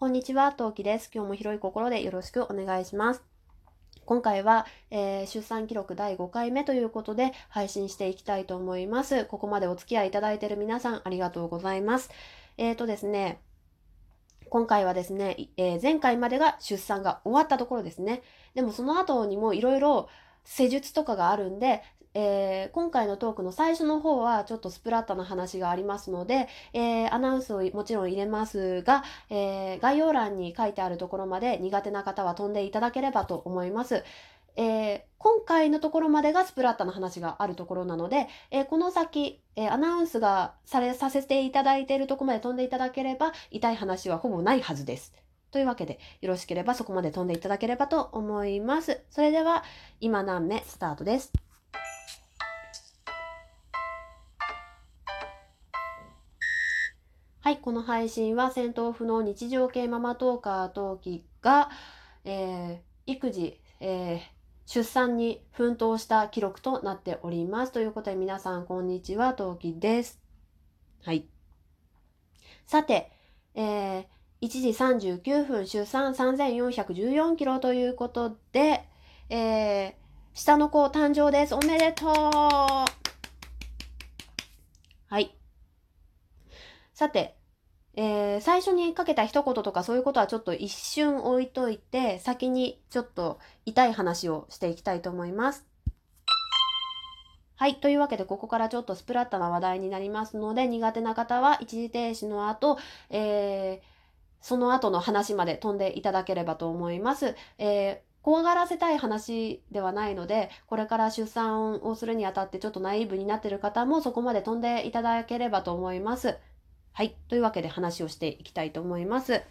こんにちは、トウキです。今日も広い心でよろしくお願いします。今回は、えー出産記録第5回目ということで配信していきたいと思います。ここまでお付き合いいただいている皆さんありがとうございます。えーとですね、今回はですね、えー前回までが出産が終わったところですね。でもその後にもいろいろ施術とかがあるんで、えー今回のトークの最初の方はちょっとスプラッタな話がありますので、えーアナウンスをもちろん入れますが、えー概要欄に書いてあるところまで苦手な方は飛んでいただければと思います。えー今回のところまでがスプラッタの話があるところなので、えーこの先、えーアナウンスがされさせていただいているとこまで飛んでいただければ痛い話はほぼないはずです。というわけで、よろしければそこまで飛んでいただければと思います。それでは、今何目スタートです。はい、この配信は戦闘不能日常系ママトーカー陶器が、えー育児、えー出産に奮闘した記録となっております。ということで皆さんこんにちは、陶器です。はい。さて、えー1時39分出産3414キロということで、えー下の子誕生です。おめでとうはい。さて、えー最初にかけた一言とかそういうことはちょっと一瞬置いといて、先にちょっと痛い話をしていきたいと思います。はい。というわけで、ここからちょっとスプラッタな話題になりますので、苦手な方は一時停止の後、えーその後の話まで飛んでいただければと思います。えー怖がらせたい話ではないので、これから出産をするにあたってちょっとナイーブになっている方もそこまで飛んでいただければと思います。はい。というわけで話をしていきたいと思います。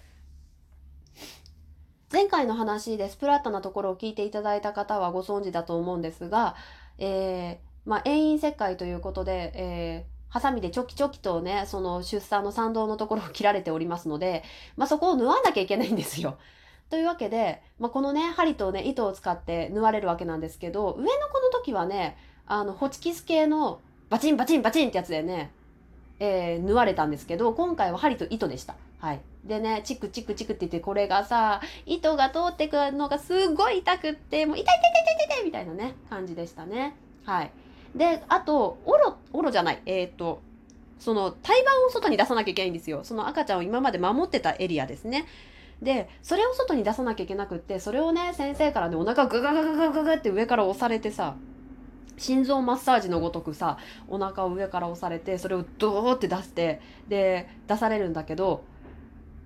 前回の話でスプラッタなところを聞いていただいた方はご存知だと思うんですが、えーまあ、遠因切開ということで、えーハサミでチョキチョキとね、その出産の産道のところを切られておりますので、まあ、そこを縫わなきゃいけないんですよ。というわけで、まあ、このね、針とね、糸を使って縫われるわけなんですけど、上の子の時はね、あの、ホチキス系のバチンバチンバチンってやつでね、えー縫われたんですけど、今回は針と糸でした。はい。でね、チクチクチクって言って、これがさ、糸が通ってくるのがすごい痛くって、もう痛い痛い痛い痛い痛いみたいなね、感じでしたね。はい。で、あと、オロ、オロじゃない、えっ、と、その胎盤を外に出さなきゃいけないんですよ。その赤ちゃんを今まで守ってたエリアですね。で、それを外に出さなきゃいけなくって、それをね、先生からね、お腹グガガガガガガって上から押されてさ、心臓マッサージのごとくさ、お腹を上から押されて、それをドーって出して、で、出されるんだけど、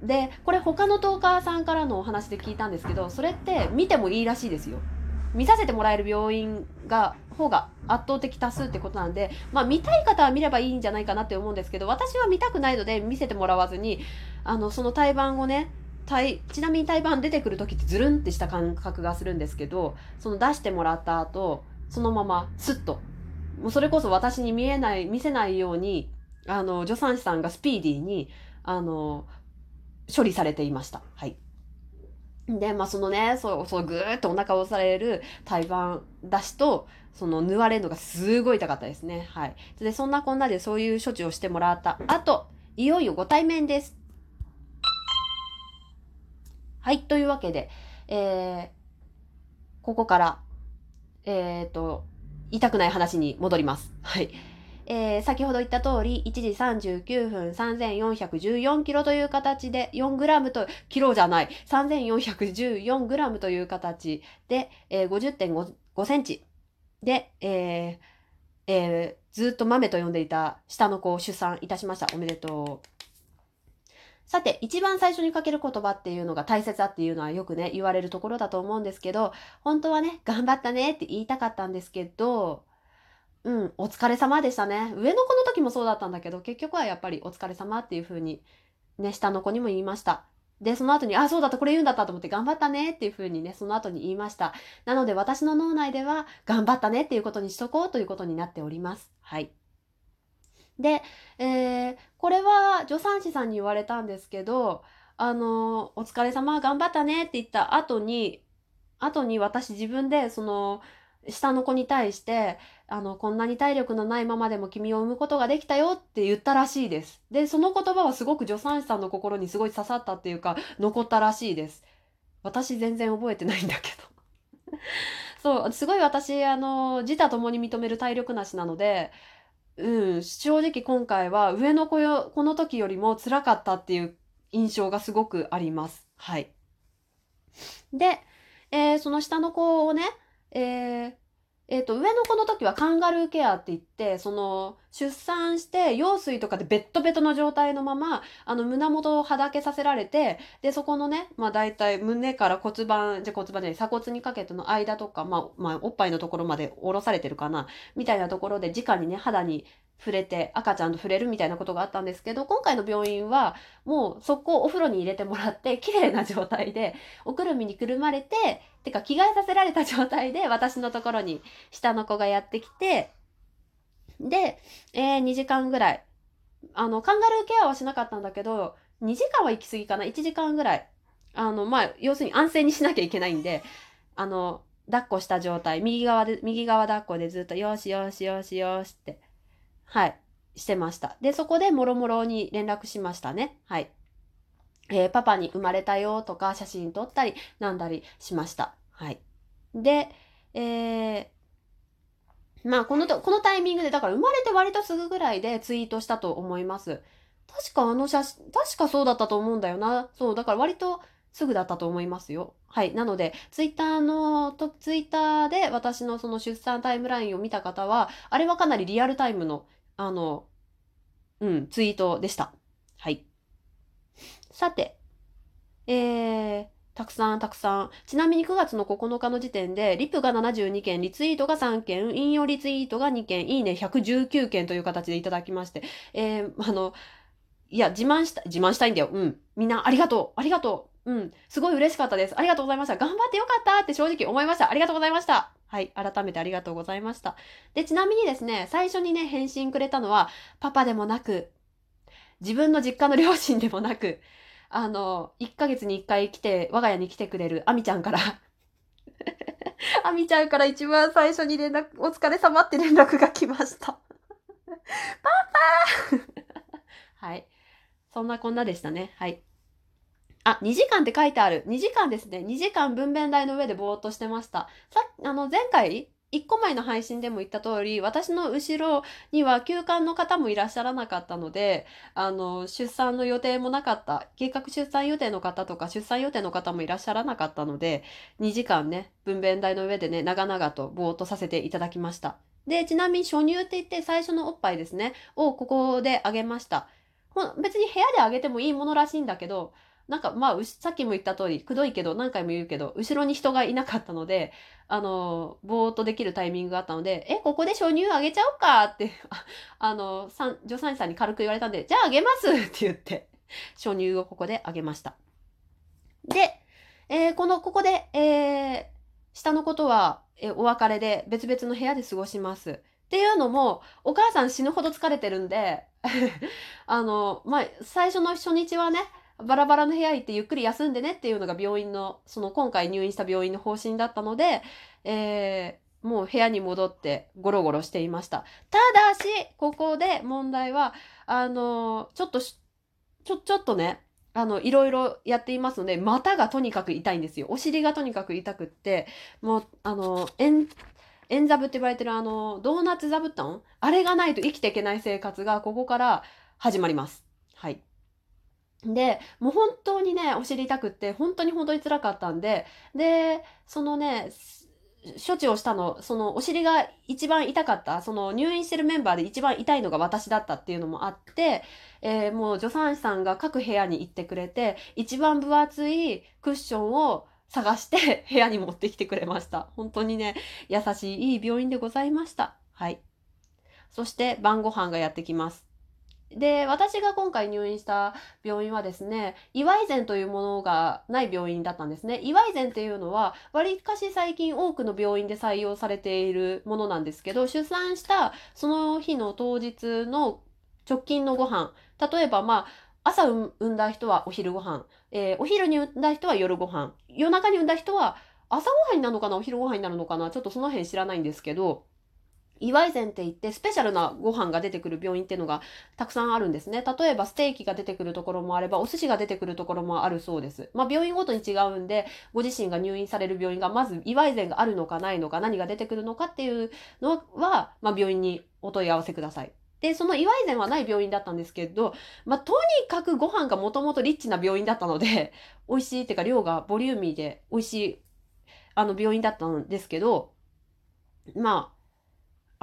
で、これ他のトーカーさんからのお話で聞いたんですけど、それって見てもいいらしいですよ。見させてもらえる病院が、方が圧倒的多数ってことなんで、まあ見たい方は見ればいいんじゃないかなって思うんですけど、私は見たくないので見せてもらわずに、あの、その胎盤をね、胎ちなみに胎盤出てくる時ってズルンってした感覚がするんですけど、その出してもらった後、そのままスッと、もうそれこそ私に見えない、見せないように、あの、助産師さんがスピーディーに、あの、処理されていました。はい。で、まあ、そのね、そう、そう、ぐーっとお腹を押される胎盤出しと、その縫われるのがすごい痛かったですね。はい。で、そんなこんなでそういう処置をしてもらった後、いよいよご対面です。はい。というわけで、えー、ここから、えっ、と、痛くない話に戻ります。はい。えー先ほど言った通り、1時39分3414キロという形で、4グラムと、キロじゃない、3414グラムという形で、えー50.5センチで、えーえーずっと豆と呼んでいた下の子を出産いたしました。おめでとう。さて、一番最初にかける言葉っていうのが大切だっていうのはよくね、言われるところだと思うんですけど、本当はね、頑張ったねって言いたかったんですけど、うん、お疲れ様でしたね。上の子の時もそうだったんだけど、結局はやっぱりお疲れ様っていう風に、ね、下の子にも言いました。で、その後に、あ、そうだった、これ言うんだったと思って、頑張ったねっていう風にね、その後に言いました。なので、私の脳内では、頑張ったねっていうことにしとこうということになっております。はい。で、えーこれは助産師さんに言われたんですけど、あの、お疲れ様、頑張ったねって言った後に、後に私自分で、その、下の子に対してあのこんなに体力のないままでも君を産むことができたよって言ったらしいです。でその言葉はすごく助産師さんの心にすごい刺さったっていうか残ったらしいです。私全然覚えてないんだけど。そうすごい私あの自他ともに認める体力なしなのでうん、正直今回は上の子よ、この時よりも辛かったっていう印象がすごくあります。はい。で、えー、その下の子をね、えー、えーと、上の子の時はカンガルーケアって言ってその出産して羊水とかでベッドベトの状態のままあの胸元をはだけさせられてでそこのね、まあ、大体胸から骨盤じゃ骨盤じゃない鎖骨にかけての間とか、まあまあ、おっぱいのところまで下ろされてるかなみたいなところで直にね肌に触れて赤ちゃんと触れるみたいなことがあったんですけど今回の病院はもうそこをお風呂に入れてもらって綺麗な状態でおくるみにくるまれててか着替えさせられた状態で私のところに下の子がやってきてで、えー、2時間ぐらい。あのカンガルーケアはしなかったんだけど2時間は行き過ぎかな？1時間ぐらい。あのまあ要するに安静にしなきゃいけないんであの抱っこした状態。右側で右側抱っこでずっとよしよしよしよしって。はい、してました。で、そこでもろもろに連絡しましたね。はい。えー、パパに生まれたよとか写真撮ったりなんだりしました。はい。で、えー、まあこのと、このタイミングで、だから生まれて割とすぐぐらいでツイートしたと思います。確かあの写真、確かそうだったと思うんだよな。そう、だから割とすぐだったと思いますよ。はい。なので、ツイッターの、とツイッターで私のその出産タイムラインを見た方は、あれはかなりリアルタイムのあの、うん、ツイートでした。はい。さて、えー、たくさんたくさん。ちなみに9月の9日の時点で、リプが72件、リツイートが3件、引用リツイートが2件、いいね119件という形でいただきまして、えー、あの、いや、自慢した、自慢したいんだよ。うん。みんなありがとう。ありがとう。うん。すごい嬉しかったです。ありがとうございました。頑張ってよかったって正直思いました。ありがとうございました。はい。改めてありがとうございました。で、ちなみにですね、最初にね、返信くれたのは、パパでもなく、自分の実家の両親でもなく、あの、1ヶ月に1回来て、我が家に来てくれるあみちゃんから あみちゃんから一番最初に連絡、お疲れ様って連絡が来ました パパ はい。そんなこんなでしたね。はい。あ、2時間って書いてある。2時間ですね。2時間分娩台の上でぼーっとしてました。さあの、前回、1個前の配信でも言った通り、私の後ろには休館の方もいらっしゃらなかったので、あの、出産の予定もなかった、計画出産予定の方とか出産予定の方もいらっしゃらなかったので、2時間ね、分娩台の上でね、長々とぼーっとさせていただきました。で、ちなみに初乳って言って最初のおっぱいですね、をここであげました。別に部屋であげてもいいものらしいんだけど、なんかまあさっきも言った通りくどいけど何回も言うけど後ろに人がいなかったのであのぼーっとできるタイミングがあったので「えここで初乳あげちゃおうか」って あの助産師さんに軽く言われたんで「じゃああげます」って言って初乳をここであげました。で、えー、このここで、えー、下のことは、えー、お別れで別々の部屋で過ごします。っていうのもお母さん死ぬほど疲れてるんで あのまあ最初の初日はねバラバラの部屋行ってゆっくり休んでねっていうのが病院の、その今回入院した病院の方針だったので、えー、もう部屋に戻ってゴロゴロしていました。ただし、ここで問題は、あの、ちょっとちょ、ちょっとね、あの、いろいろやっていますので、股がとにかく痛いんですよ。お尻がとにかく痛くって、もう、あの、円、円座布って言われてるあの、ドーナツ座布団？あれがないと生きていけない生活がここから始まります。はい。で、もう本当にね、お尻痛くって、本当に本当に辛かったんで、で、そのね、処置をしたの、そのお尻が一番痛かった、その入院してるメンバーで一番痛いのが私だったっていうのもあって、えー、もう助産師さんが各部屋に行ってくれて、一番分厚いクッションを探して 部屋に持ってきてくれました。本当にね、優しいいい病院でございました。はい。そして晩ご飯がやってきます。で、私が今回入院した病院はですね、イワイゼンというものがない病院だったんですね。イワイゼンっていうのは、わりかし最近多くの病院で採用されているものなんですけど、出産したその日の当日の直近のご飯、例えばまあ、朝産んだ人はお昼ご飯、えー、お昼に産んだ人は夜ご飯、夜中に産んだ人は朝ごはんになるのかなお昼ごはんになるのかなちょっとその辺知らないんですけど、祝い膳って言ってスペシャルなご飯が出てくる病院っていうのがたくさんあるんですね。例えばステーキが出てくるところもあればお寿司が出てくるところもあるそうです。まあ病院ごとに違うんでご自身が入院される病院がまず祝い膳があるのかないのか何が出てくるのかっていうのは、まあ、病院にお問い合わせください。で、その祝い膳はない病院だったんですけど、まあ、とにかくご飯がもともとリッチな病院だったので、美味しいっていうか量がボリューミーで美味しい、あの病院だったんですけど、まあ、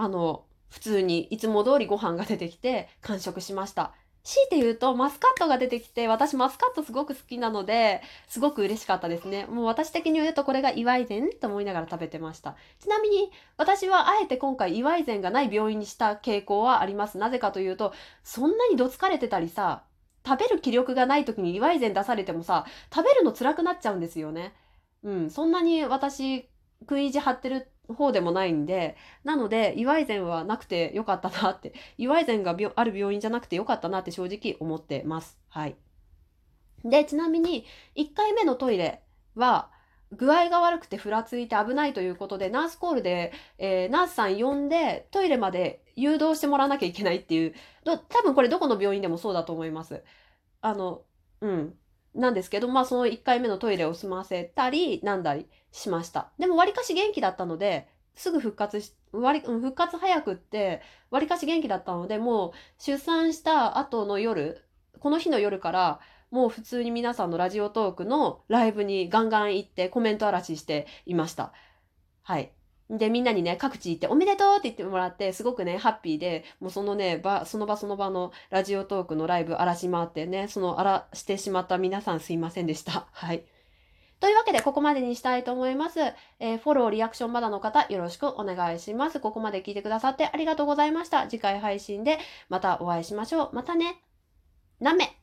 あの、普通にいつも通りご飯が出てきて完食しました。強いて言うと、マスカットが出てきて、私マスカットすごく好きなので、すごく嬉しかったですね。もう私的に言うとこれが祝い膳と思いながら食べてました。ちなみに、私はあえて今回祝い膳がない病院にした傾向はあります。なぜかというと、そんなにどつかれてたりさ、食べる気力がない時に祝い膳出されてもさ、食べるの辛くなっちゃうんですよね。うん、そんなに私、食い意地張ってる方でもないんで、なので、祝い膳はなくてよかったなって、祝い膳がある病院じゃなくてよかったなって正直思ってます。はい。で、ちなみに、1回目のトイレは、具合が悪くてふらついて危ないということで、ナースコールで、えー、ナースさん呼んで、トイレまで誘導してもらわなきゃいけないっていう、多分これどこの病院でもそうだと思います。あの、うん。なんですけど、まあその1回目のトイレを済ませたり、なんだりしました。でもわりかし元気だったので、すぐ復活し、割復活早くって、わりかし元気だったので、もう出産した後の夜、この日の夜から、もう普通に皆さんのラジオトークのライブにガンガン行ってコメント嵐していました。はい。で、みんなにね、各地行って、おめでとうって言ってもらって、すごくね、ハッピーで、もうそのね、場、その場その場のラジオトークのライブ荒らし回ってね、その荒らしてしまった皆さんすいませんでした。はい。というわけで、ここまでにしたいと思います。えー、フォロー、リアクションまだの方、よろしくお願いします。ここまで聞いてくださってありがとうございました。次回配信でまたお会いしましょう。またね。なめ。